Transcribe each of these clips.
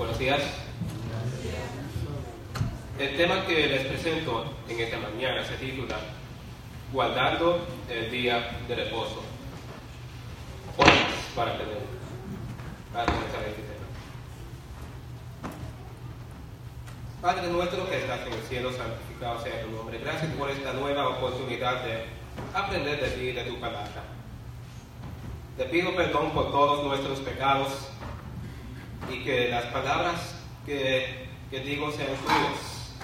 Buenos días. El tema que les presento en esta mañana se titula Guardando el día de reposo. Horas para tener, para comenzar este tema. Padre nuestro que estás en el cielo, santificado sea tu nombre. Gracias por esta nueva oportunidad de aprender de ti y de tu palabra. Te pido perdón por todos nuestros pecados y que las palabras que, digo sean tuyas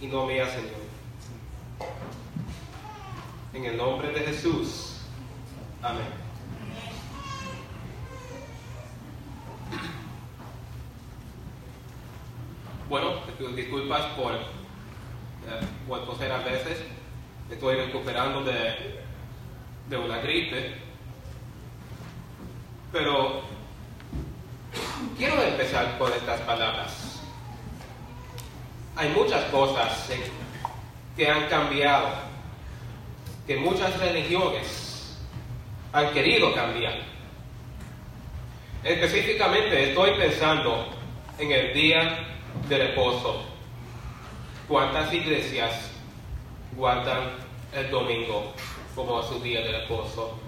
y no mías, Señor. En el nombre de Jesús. Amén. Bueno, disculpas por, eh, por toser a veces. Estoy recuperando de, de una gripe. Pero con estas palabras. Hay muchas cosas que han cambiado, que muchas religiones han querido cambiar. Específicamente estoy pensando en el día de reposo. ¿Cuántas iglesias guardan el domingo como su día de reposo?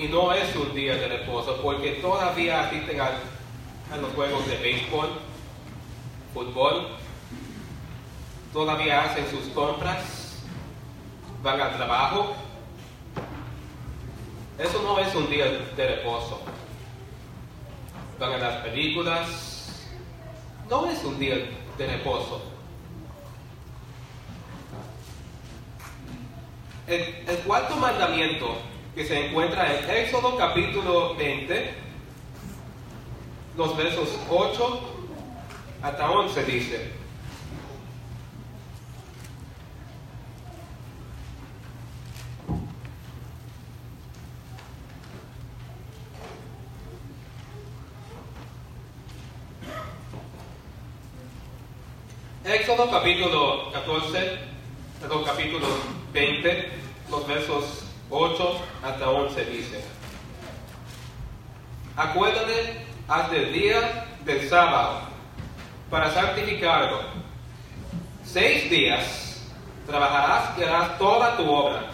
Y no es un día de reposo porque todavía asisten a, los juegos de béisbol, fútbol, todavía hacen sus compras, van al trabajo. Eso no es un día de reposo. Van a las películas. No es un día de reposo. El cuarto mandamiento que se encuentra en Éxodo capítulo 20, los versos 8 hasta 11 dice, Éxodo capítulo 14, perdón, capítulo 20, los versos 8 hasta 11 dice, Acuérdate hasta el día del sábado para santificarlo. Seis días trabajarás y harás toda tu obra,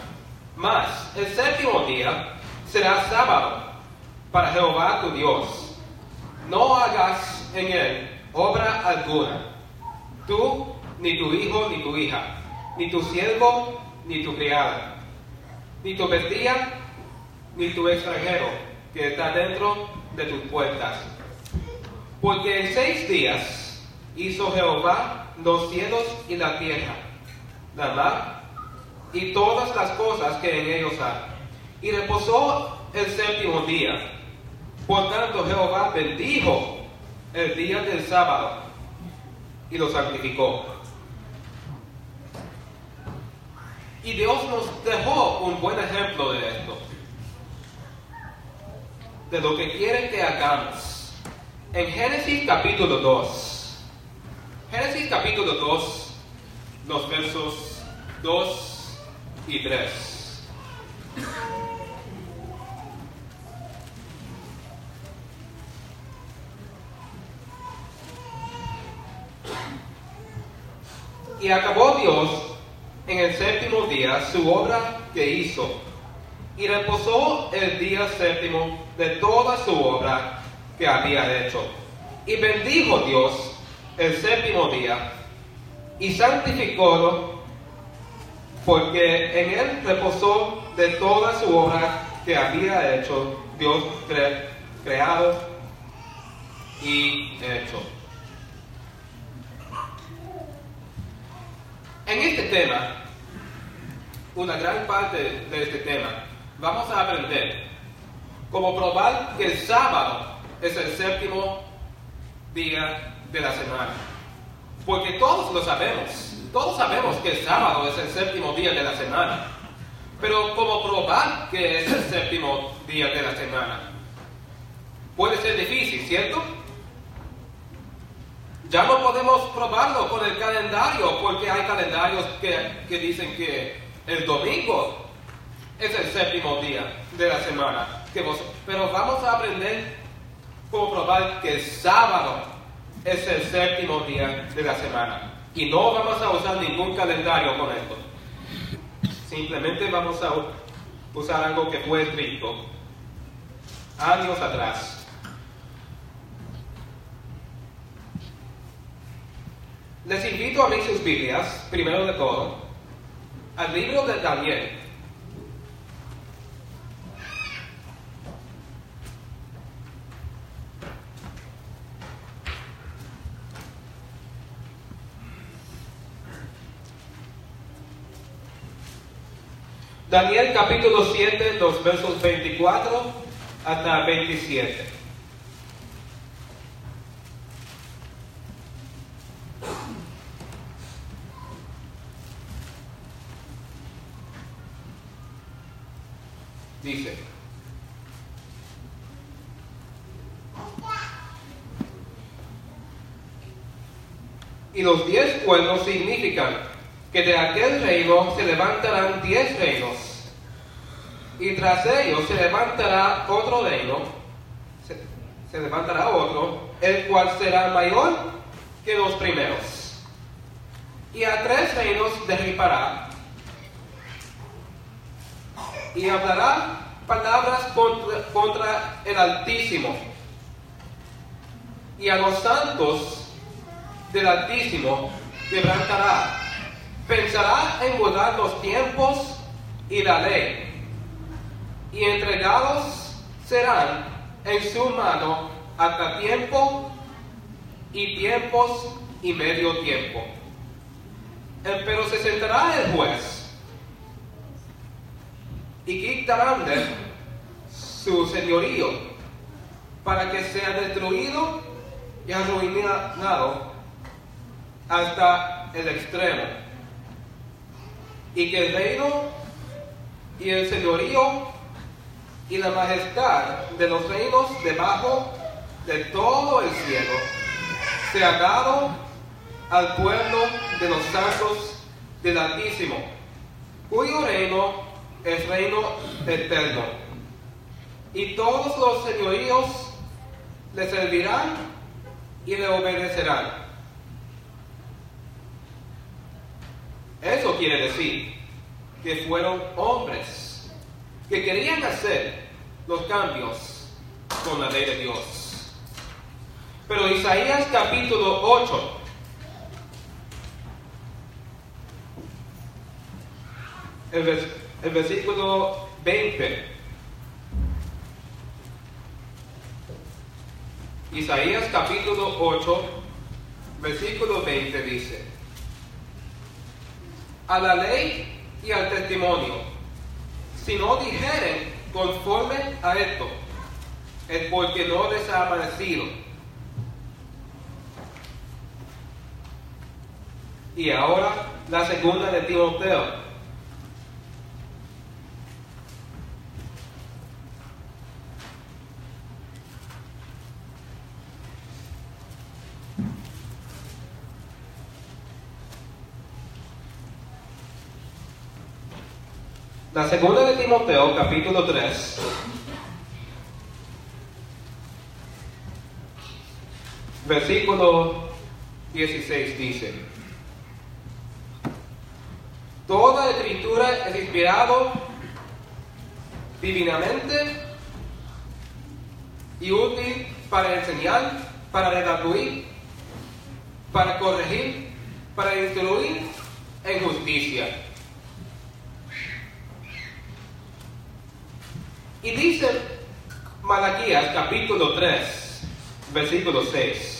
mas el séptimo día será sábado para Jehová tu Dios. No hagas en él obra alguna, tú, ni tu hijo, ni tu hija, ni tu siervo, ni tu criada ni tu bestia, ni tu extranjero que está dentro de tus puertas. Porque en seis días hizo Jehová los cielos y la tierra, la mar y todas las cosas que en ellos hay. Y reposó el séptimo día. Por tanto Jehová bendijo el día del sábado y lo santificó. Y Dios nos dejó un buen ejemplo de esto, de lo que quiere que hagamos. En Génesis capítulo 2, Génesis capítulo 2, los versos 2 y 3. Y acabó Dios en el séptimo día su obra que hizo, y reposó el día séptimo de toda su obra que había hecho. Y bendijo Dios el séptimo día, y santificólo, porque en él reposó de toda su obra que había hecho Dios cre creado y hecho. En este tema, una gran parte de este tema, vamos a aprender cómo probar que el sábado es el séptimo día de la semana. Porque todos lo sabemos, todos sabemos que el sábado es el séptimo día de la semana. Pero cómo probar que es el séptimo día de la semana. Puede ser difícil, ¿cierto? Ya no podemos probarlo con el calendario, porque hay calendarios que, que, dicen que el domingo es el séptimo día de la semana. Que pero vamos a aprender como probar que el sábado es el séptimo día de la semana. Y no vamos a usar ningún calendario con esto. Simplemente vamos a usar algo que fue escrito años atrás. Les invito a abrir sus Biblias, primero de todo, al libro de Daniel. Daniel capítulo 7, los versos 24 hasta 27. Dice, y los diez pueblos significan que de aquel reino se levantarán diez reinos, y tras ellos se levantará otro reino, se, levantará otro, el cual será mayor que los primeros. Y a tres reinos derribará, y hablará palabras contra, contra el Altísimo, y a los santos del Altísimo quebrantará pensará en mudar los tiempos y la ley, y entregados serán en su mano hasta tiempo y tiempos y medio tiempo. Pero se sentará el juez y quitarán de su señorío para que sea destruido y arruinado hasta el extremo y que el reino y el señorío y la majestad de los reinos debajo de todo el cielo se ha dado al pueblo de los santos del Altísimo, cuyo reino es reino eterno. Y todos los señoríos le servirán y le obedecerán Eso quiere decir que fueron hombres que querían hacer los cambios con la ley de Dios. Pero Isaías capítulo 8, el, el versículo 20. Isaías capítulo 8, versículo 20 dice, a la ley y al testimonio. Si no dijeren conforme a esto, es porque no les ha aparecido. Y ahora la segunda de Timoteo La segunda capítulo 3. Versículo 16 dice, Toda escritura es inspirado divinamente y útil para enseñar, para redarguir, para corregir, para instruir en justicia Y dice Malaquías capítulo 3, versículo 6.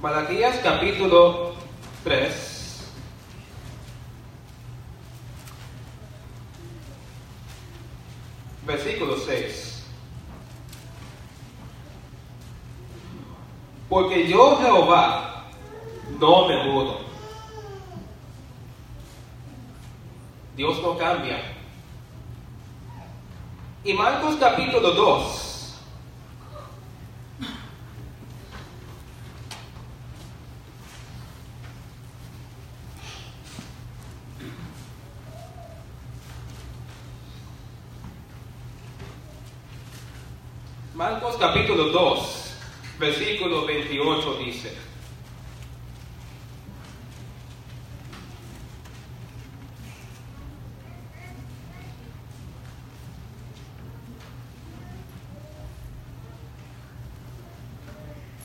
Malaquías capítulo 3. Versículo 6. porque yo Jehová no me mudo. Dios no cambia. Y Marcos capítulo 2. Marcos capítulo 2 versículo 28 dice,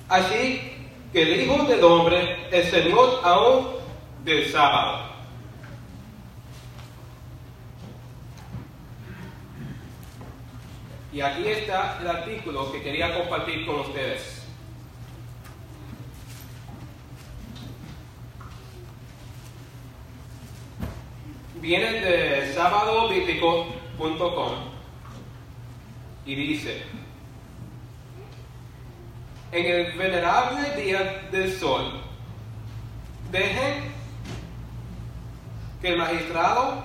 Así que el Hijo del Hombre es Señor aún del sábado. Y aquí está el artículo que quería compartir con ustedes. Viene de sábadobíblico.com y dice, en el venerable día del sol, dejen que el magistrado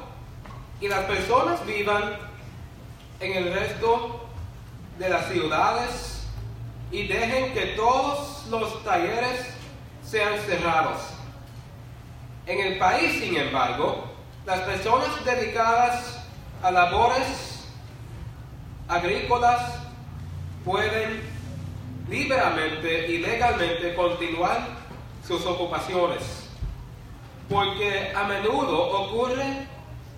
y las personas vivan en el resto de las ciudades y dejen que todos los talleres sean cerrados. En el país, sin embargo, las personas dedicadas a labores agrícolas pueden libremente y legalmente continuar sus ocupaciones, porque a menudo ocurre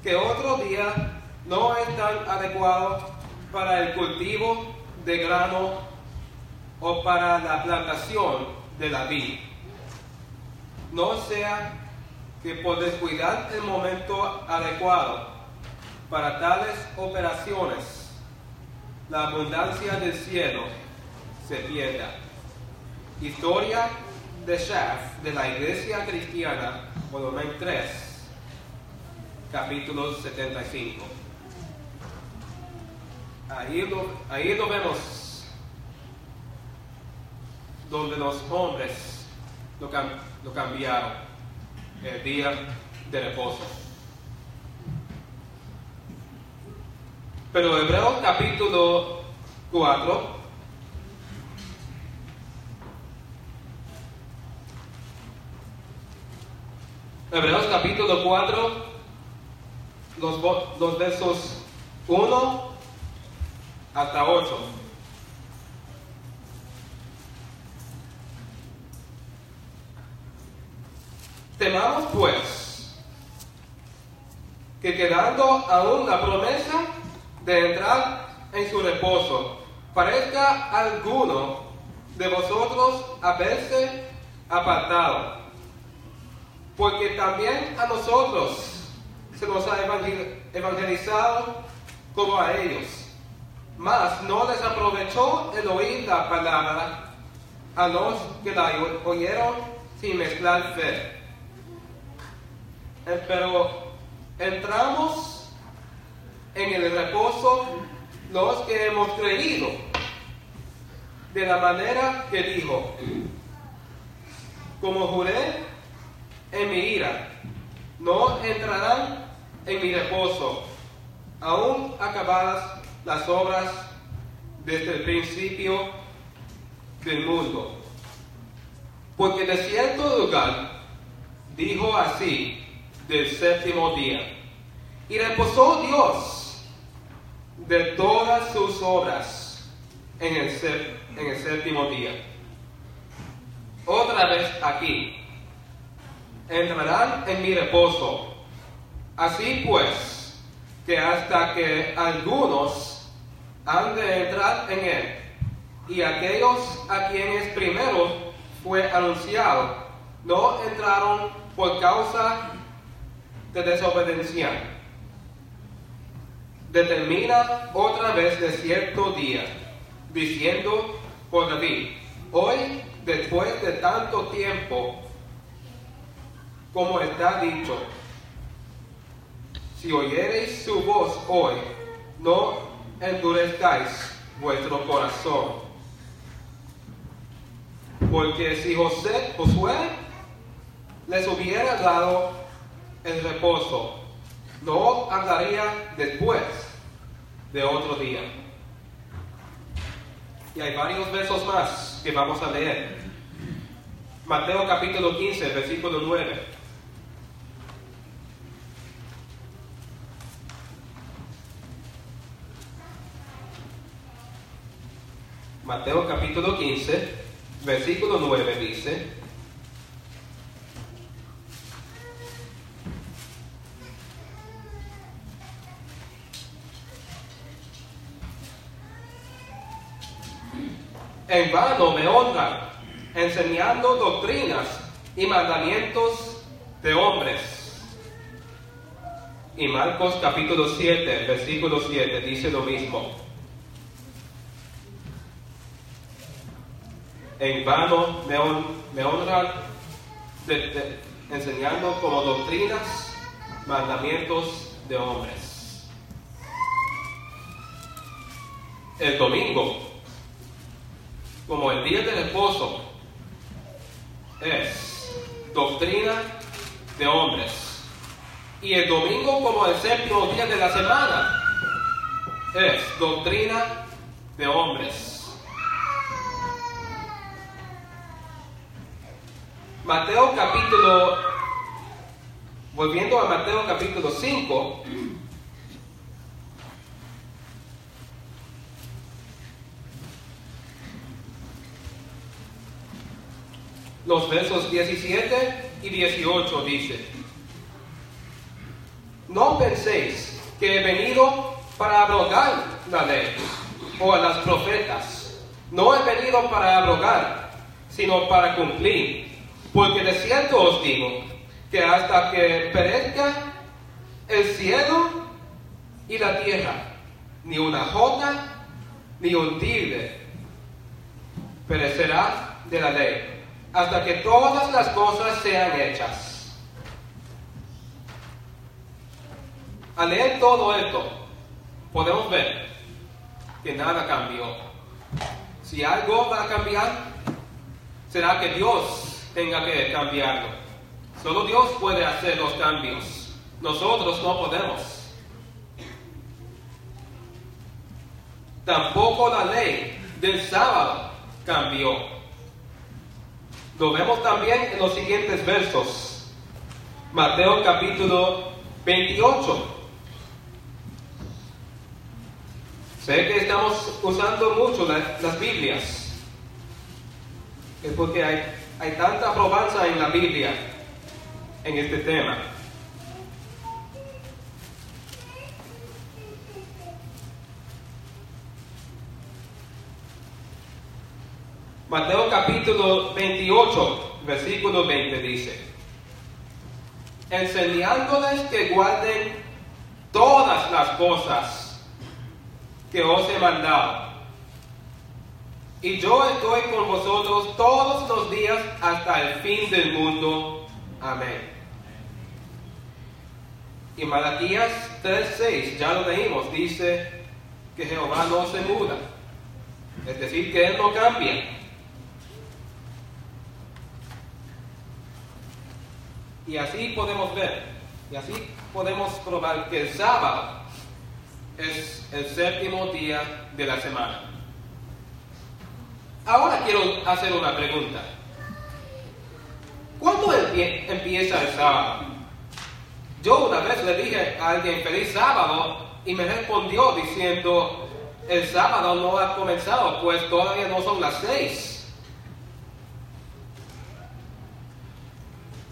que otro día no es tan adecuado para el cultivo de grano o para la plantación de la vid. No sea que por descuidar el momento adecuado para tales operaciones, la abundancia del cielo se pierda. Historia de Shaft de la Iglesia Cristiana, volumen 3, capítulo 75. Ahí lo, ahí lo vemos, donde los hombres lo, lo cambiaron, el día de reposo. Pero Hebreos capítulo 4, Hebreos capítulo 4, los, versos 1 hasta 8. Temamos pues que quedando aún la promesa de entrar en su reposo, parezca alguno de vosotros haberse apartado. Porque también a nosotros se nos ha evangelizado como a ellos mas no les aprovechó el oír la palabra a los que la oyeron sin mezclar fe. Eh, pero entramos en el reposo los que hemos creído de la manera que dijo, como juré en mi ira, no entrarán en mi reposo, aún acabadas las obras desde el principio del mundo. Porque de cierto lugar dijo así del séptimo día, y reposó Dios de todas sus obras en el, en el séptimo día. Otra vez aquí, entrarán en mi reposo. Así pues, que hasta que algunos han de entrar en él. Y aquellos a quienes primero fue anunciado no entraron por causa de. Determina otra vez de cierto día, diciendo por David, hoy, después de tanto tiempo, como está dicho, si oyereis su voz hoy, no endurezcáis vuestro corazón. Porque si José, Josué les hubiera dado el reposo, no hablaría después de otro día. Y hay varios versos más que vamos a leer. Mateo capítulo 15, versículo 9. Mateo capítulo 15, versículo 9 dice, En vano me honran, enseñando doctrinas y mandamientos de hombres. Y Marcos capítulo 7, versículo 7 dice lo mismo. En vano me, honran enseñando como doctrinas mandamientos de hombres. El domingo como el día del reposo es doctrina de hombres. Y el domingo como el séptimo día de la semana es doctrina de hombres. Mateo capítulo, volviendo a Mateo capítulo 5, Los versos 17 y 18 dice, no penséis que he venido para abrogar la ley o a las profetas. No he venido para abrogar, sino para cumplir. Porque de cierto os digo que hasta que perezca el cielo y la tierra, ni una jota ni un tilde perecerá de la ley hasta que todas las cosas sean hechas. Al leer todo esto, podemos ver que nada cambió. Si algo va a cambiar, será que Dios tenga que cambiarlo. Solo Dios puede hacer los cambios. Nosotros no podemos. Tampoco la ley del sábado cambió. Lo vemos también en los siguientes versos. Mateo capítulo 28. Sé que estamos usando mucho las Biblias. Es porque hay, hay tanta probanza en la Biblia en este tema. Mateo capítulo 28, versículo 20 dice, enseñándoles que guarden todas las cosas que os he mandado. Y yo estoy con vosotros todos los días hasta el fin del mundo. Amén. Y Malaquías 3:6, ya lo leímos, dice que Jehová no se muda. Es decir, que Él no cambia. Y así podemos ver, y así podemos probar que el sábado es el séptimo día de la semana. Ahora quiero hacer una pregunta. ¿Cuándo empieza el sábado? Yo una vez le dije a alguien feliz sábado y me respondió diciendo, el sábado no ha comenzado, pues todavía no son las seis.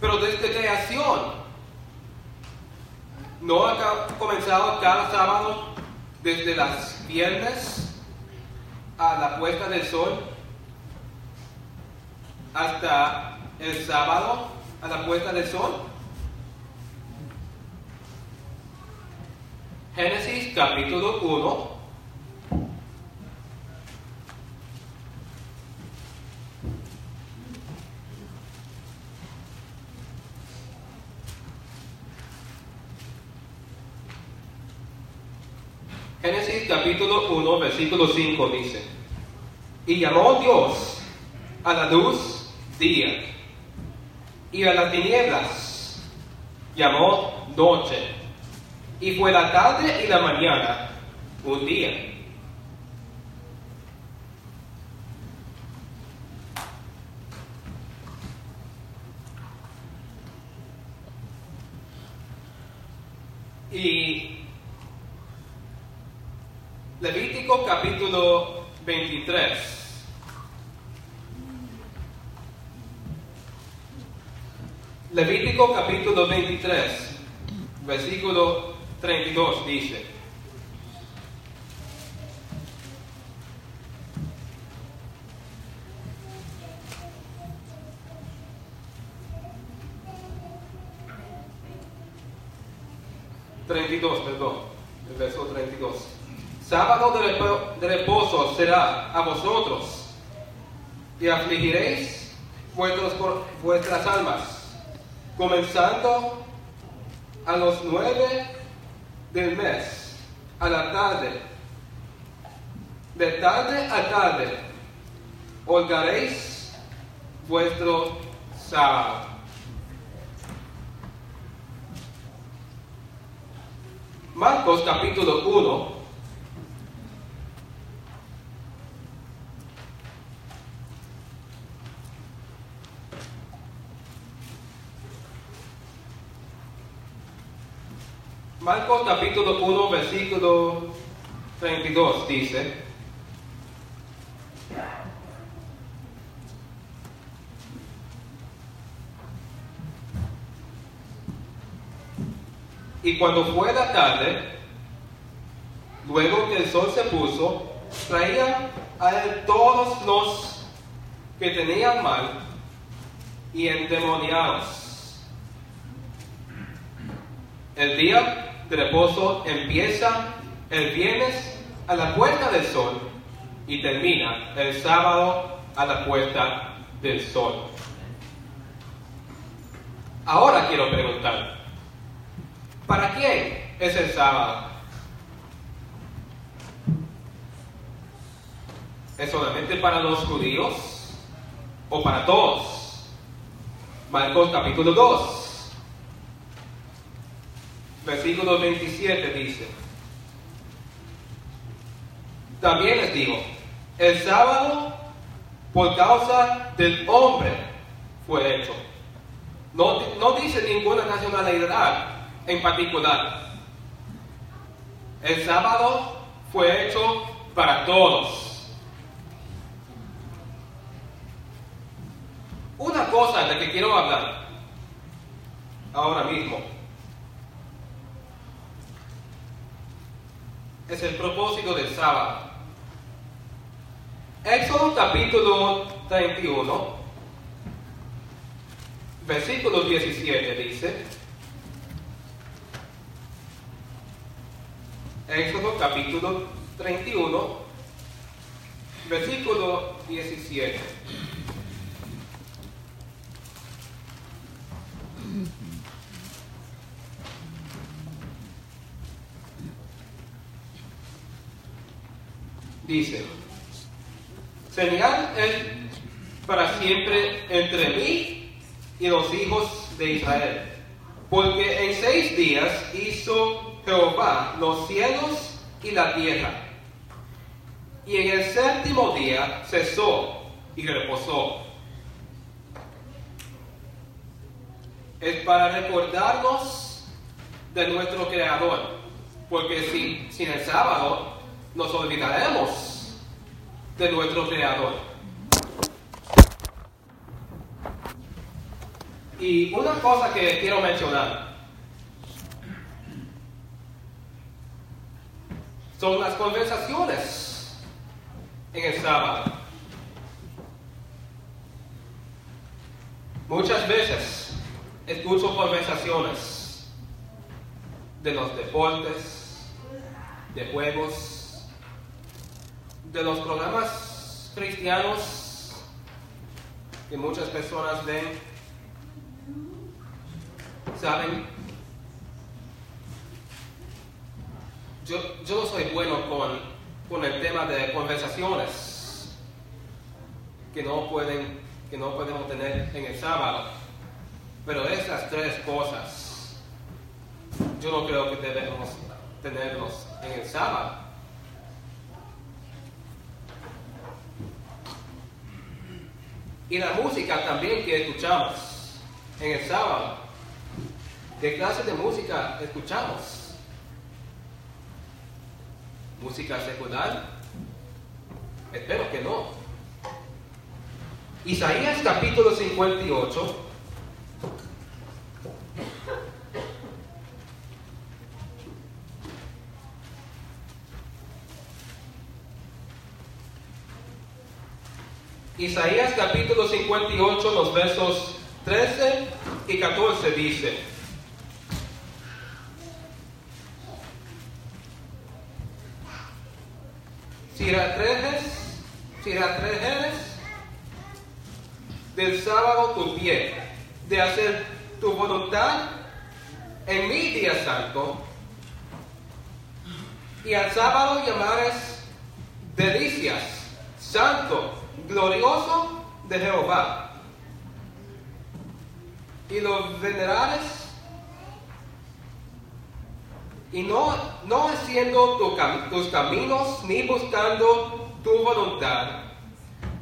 Pero desde creación, no ha comenzado cada sábado desde las viernes a la puesta del sol hasta el sábado a la puesta del sol. Génesis capítulo 1 Génesis capítulo 1, versículo 5 dice, y llamó Dios a la luz día, y a las tinieblas llamó noche, y fue la tarde y la mañana un día. 23. Levítico capítulo 23, versículo 32 dice, Treinta y dos, perdón, el verso treinta y dos. Sábado de reposo será a vosotros, y afligiréis vuestras almas, comenzando a los nueve del mes, a la tarde, de tarde a tarde, holgaréis vuestro sábado. Marcos capítulo 1 Marcos capítulo 1, versículo 32 dice, Y cuando fue la tarde, luego que el sol se puso, traía a él todos los que tenían mal y endemoniados. El día de reposo empieza el viernes a la puerta del sol y termina el sábado a la puerta del sol. Ahora quiero preguntar, ¿para quién es el sábado? ¿Es solamente para los judíos o para todos? Marcos capítulo 2 versículo 27 dice, también les digo, el sábado por causa del hombre fue hecho. No, no dice ninguna nacionalidad en particular. El sábado fue hecho para todos. Una cosa de que quiero hablar ahora mismo es el propósito del sábado. Éxodo capítulo 31, versículo 17 dice, Éxodo capítulo 31, versículo 17. Dice, señal es para siempre entre mí y los hijos de Israel, porque en seis días hizo Jehová los cielos y la tierra, y en el séptimo día cesó y reposó. Es para recordarnos de nuestro Creador, porque si, sin el sábado nos olvidaremos de nuestro Creador. Y una cosa que quiero mencionar son las conversaciones en el sábado. Muchas veces escucho conversaciones de los deportes, de juegos, de los programas cristianos que muchas personas ven, saben, yo, yo no soy bueno con, con el tema de conversaciones que no pueden que no podemos tener en el sábado. Pero esas tres cosas yo no creo que debemos tenerlos en el sábado. Y la música también que escuchamos en el sábado. ¿Qué clase de música escuchamos? ¿Música secular? Espero que no. Isaías capítulo 58, Isaías capítulo 58, los versos 13 y 14 dice, si retrejes, si retrejeres del sábado tu pie, de hacer tu voluntad en mi día santo, y al sábado llamares delicias, santo, glorioso de Jehová, y los venerares y no, no haciendo tus caminos, ni buscando tu voluntad,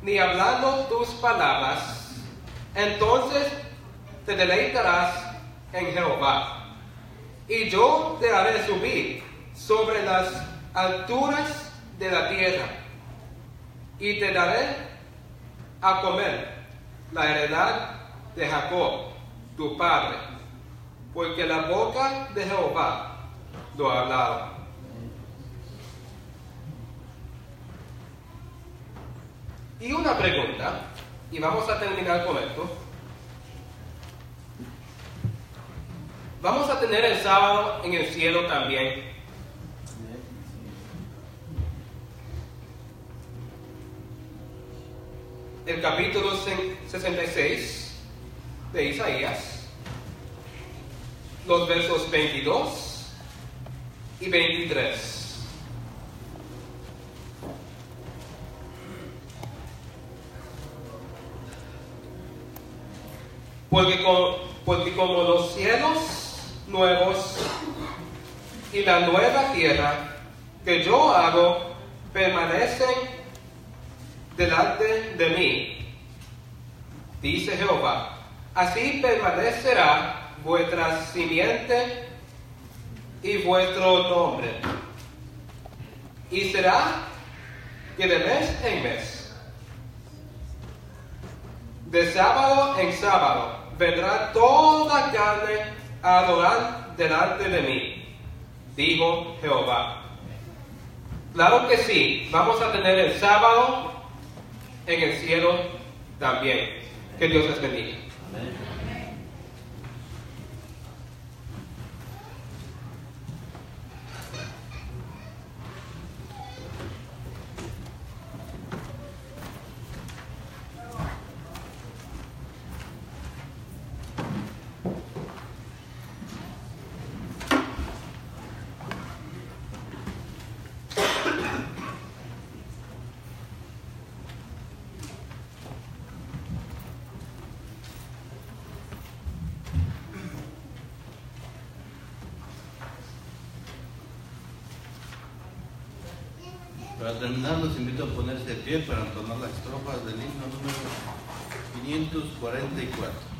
ni hablando tus palabras, entonces te deleitarás en Jehová. Y yo te haré subir sobre las alturas de la tierra, y te daré a comer la heredad de Jacob, tu padre, porque la boca de Jehová lo hablaba. Y una pregunta, y vamos a terminar con esto. Vamos a tener el sábado en el cielo también. El capítulo 66 de Isaías, los versos 22 y 23. Porque, porque como los cielos nuevos y la nueva tierra que yo hago permanecen delante de mí, dice Jehová, así permanecerá vuestra simiente y vuestro nombre. Y será que de mes en mes, de sábado en sábado, vendrá toda carne a adorar delante de mí, dijo Jehová. Claro que sí, vamos a tener el sábado en el cielo también. Que Dios les bendiga. Para terminar, los invito a ponerse de pie para entonar las estrofas del himno número 544.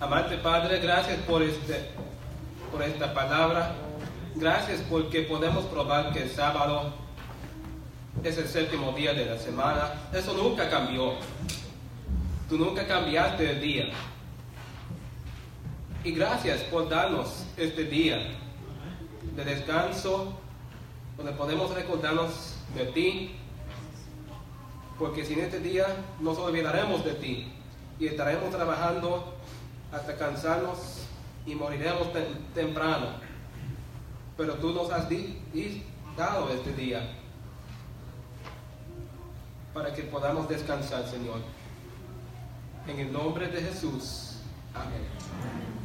Amante Padre, gracias por, este, por esta palabra. Gracias porque podemos probar que el sábado es el séptimo día de la semana. Eso nunca cambió. Tú nunca cambiaste el día. Y gracias por darnos este día de descanso donde podemos recordarnos de ti. Porque sin este día nos olvidaremos de ti y estaremos trabajando hasta cansarnos y moriremos temprano. Pero tú nos has dado este día para que podamos descansar, Señor. En el nombre de Jesús. Amén.